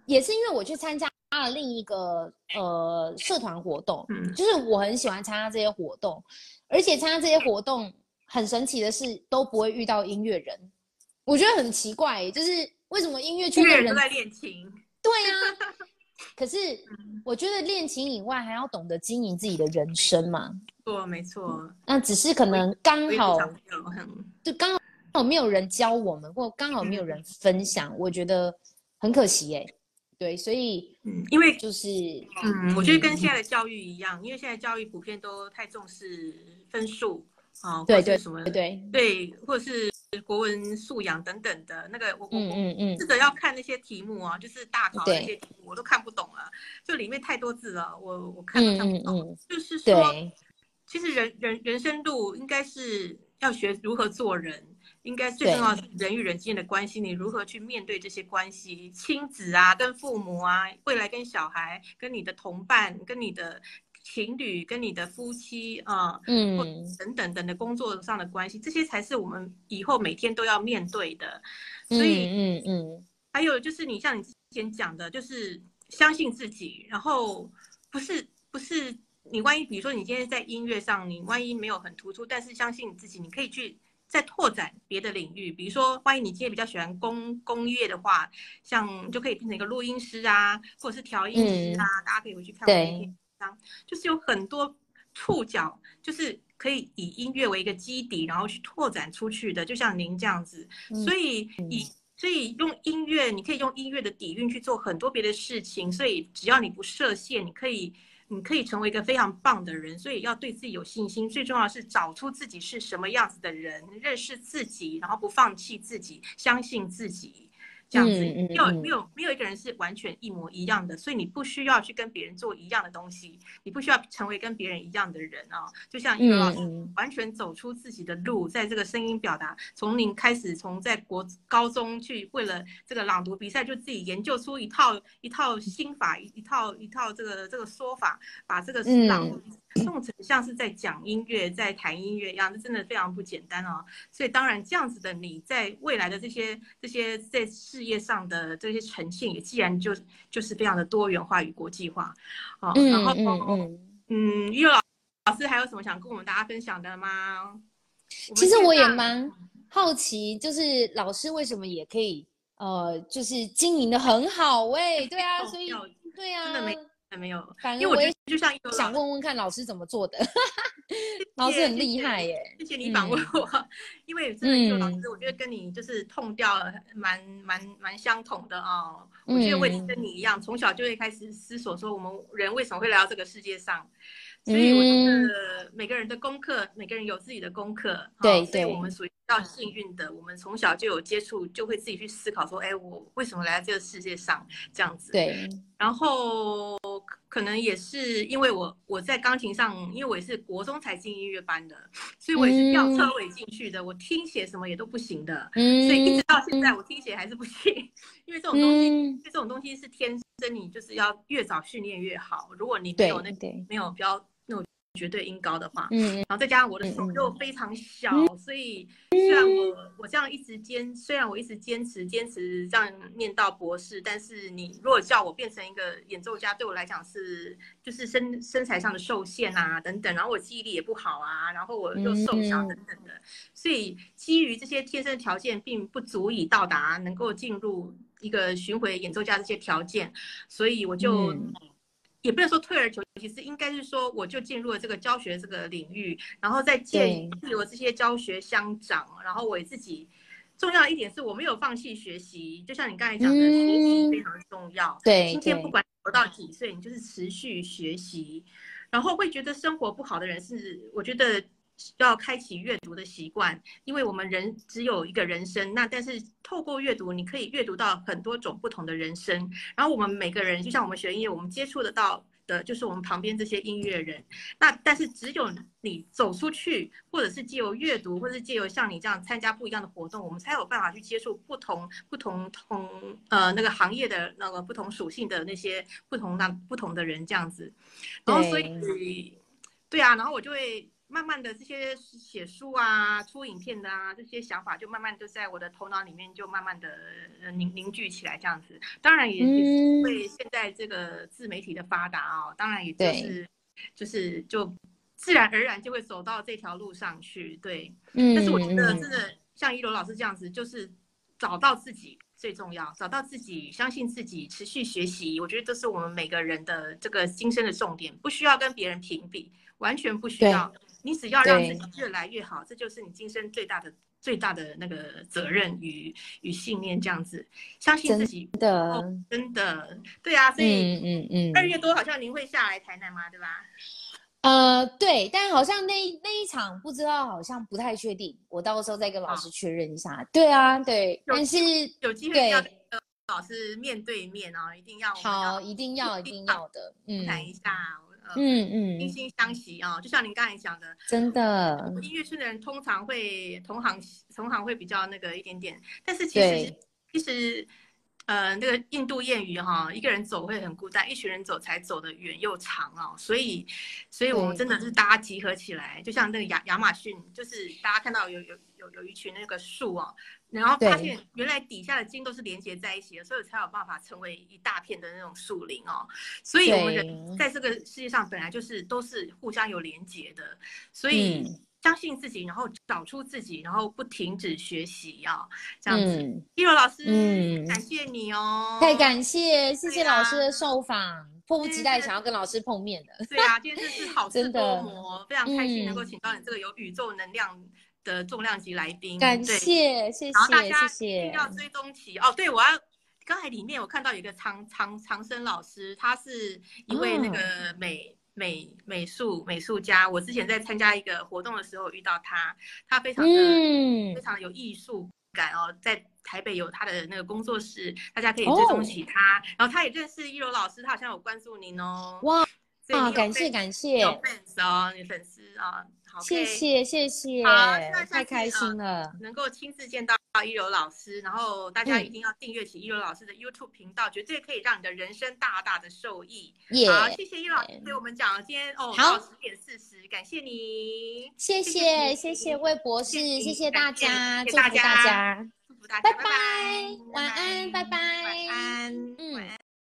也是因为我去参加了另一个呃社团活动，就是我很喜欢参加这些活动，而且参加这些活动很神奇的是都不会遇到音乐人，我觉得很奇怪，就是。为什么音乐圈的人都在练琴？对呀，可是我觉得练琴以外，还要懂得经营自己的人生嘛。错，没错。那只是可能刚好，就刚好没有人教我们，或刚好没有人分享，我觉得很可惜哎。对，所以嗯，因为就是嗯，我觉得跟现在的教育一样，因为现在教育普遍都太重视分数啊，对对什么对对，或者是。国文素养等等的那个，我我我试着要看那些题目啊，就是大考那些题目，我都看不懂了，就里面太多字了，我我看都看不懂。就是说，其实人人人生路应该是要学如何做人，应该最重要是人与人之间的关系，你如何去面对这些关系，亲子啊，跟父母啊，未来跟小孩，跟你的同伴，跟你的。情侣跟你的夫妻啊，嗯，等等等的工作上的关系，这些才是我们以后每天都要面对的。所以，嗯嗯，还有就是你像你之前讲的，就是相信自己，然后不是不是你万一比如说你今天在音乐上，你万一没有很突出，但是相信你自己，你可以去再拓展别的领域。比如说，万一你今天比较喜欢工工业的话，像就可以变成一个录音师啊，或者是调音师啊，大家可以回去看我就是有很多触角，就是可以以音乐为一个基底，然后去拓展出去的，就像您这样子。所以以所以用音乐，你可以用音乐的底蕴去做很多别的事情。所以只要你不设限，你可以你可以成为一个非常棒的人。所以要对自己有信心，最重要是找出自己是什么样子的人，认识自己，然后不放弃自己，相信自己。这样子，没有没有没有一个人是完全一模一样的，所以你不需要去跟别人做一样的东西，你不需要成为跟别人一样的人啊。就像一个老师，完全走出自己的路，在这个声音表达，从零开始，从在国高中去为了这个朗读比赛，就自己研究出一套一套心法，一套一套这个这个说法，把这个朗读。弄成像是在讲音乐、在弹音乐一样，这真的非常不简单哦。所以当然，这样子的你在未来的这些、这些在事业上的这些呈现，也既然就就是非常的多元化与国际化。哦，然后嗯嗯，玉老老师还有什么想跟我们大家分享的吗？其实我也蛮好奇，就是老师为什么也可以呃，就是经营的很好哎？对啊，所以对啊，真的没。没有，反正我觉得就像想问问看老师怎么做的，老师很厉害耶。谢谢你访问我，因为真的一个老师，我觉得跟你就是痛掉了蛮蛮蛮相同的啊。我觉得我也跟你一样，从小就会开始思索说，我们人为什么会来到这个世界上。所以我觉得每个人的功课，每个人有自己的功课。对，所以我们属于较幸运的，我们从小就有接触，就会自己去思考说，哎，我为什么来到这个世界上这样子？对。然后可能也是因为我我在钢琴上，因为我也是国中才进音乐班的，所以我也是吊车尾进去的，我听写什么也都不行的，嗯。所以一直到现在，我听写还是不行，因为这种东西，这种东西是天生，你就是要越早训练越好。如果你没有那没有比较。绝对音高的话，嗯，然后再加上我的手又非常小，所以虽然我我这样一直坚，虽然我一直坚持坚持这样念到博士，但是你如果叫我变成一个演奏家，对我来讲是就是身身材上的受限啊等等，然后我记忆力也不好啊，然后我又瘦小等等的，所以基于这些天生条件，并不足以到达能够进入一个巡回演奏家这些条件，所以我就。也不能说退而求其次，应该是说我就进入了这个教学这个领域，然后再借由这些教学相长，然后我自己重要一点是我没有放弃学习，就像你刚才讲的，学习非常重要。对，今天不管活到几岁，你就是持续学习，然后会觉得生活不好的人是，我觉得。要开启阅读的习惯，因为我们人只有一个人生，那但是透过阅读，你可以阅读到很多种不同的人生。然后我们每个人，就像我们学音乐，我们接触得到的就是我们旁边这些音乐人。那但是只有你走出去，或者是借由阅读，或者是借由像你这样参加不一样的活动，我们才有办法去接触不同不同同呃那个行业的那个不同属性的那些不同那不同的人这样子。然后所以对啊，然后我就会。慢慢的，这些写书啊、出影片的啊，这些想法就慢慢就在我的头脑里面就慢慢的凝凝聚起来，这样子。当然也也是因为现在这个自媒体的发达啊，当然也就是就是就自然而然就会走到这条路上去。对，但是我觉得真的像一楼老师这样子，就是找到自己最重要，找到自己，相信自己，持续学习。我觉得这是我们每个人的这个今生的重点，不需要跟别人评比，完全不需要。你只要让自己越来越好，这就是你今生最大的最大的那个责任与与信念，这样子相信自己的真的对啊，所以嗯嗯二月多好像您会下来台南吗？对吧？呃，对，但好像那那一场不知道，好像不太确定，我到时候再跟老师确认一下。对啊，对，但是有机会要跟老师面对面哦，一定要好，一定要一定要的，嗯，谈一下。嗯嗯，惺惺相惜啊，就像您刚才讲的，真的，音乐圈的人通常会同行同行会比较那个一点点，但是其实其实，呃，那个印度谚语哈，一个人走会很孤单，一群人走才走得远又长哦，所以，所以我们真的是大家集合起来，就像那个亚亚马逊，就是大家看到有有有有一群那个树哦。然后发现原来底下的茎都是连接在一起的，所以才有办法成为一大片的那种树林哦。所以我们人在这个世界上本来就是都是互相有连接的，所以相信自己，然后找出自己，然后不停止学习哦，这样子。一柔老师，嗯，感谢你哦，太感谢，谢谢老师的受访，迫不及待想要跟老师碰面的。对啊，今天真是好事 多磨，非常开心能够请到你这个有宇宙能量。的重量级来宾，感谢谢谢，然后大家一定要追踪起哦。对，我要刚才里面我看到有一个长长长生老师，他是一位那个美美美术美术家。我之前在参加一个活动的时候遇到他，他非常的非常有艺术感哦，在台北有他的那个工作室，大家可以追踪起他。然后他也认识一柔老师，他好像有关注您哦。哇啊，感谢感谢，有粉丝哦，你粉丝啊。谢谢谢谢，好太开心了，能够亲自见到一柔老师，然后大家一定要订阅起一柔老师的 YouTube 频道，绝对可以让你的人生大大的受益。好，谢谢一老师给我们讲今天哦，好十点四十，感谢你，谢谢谢谢魏博士，谢谢大家，祝福大家，祝福大家，拜拜，晚安，拜拜。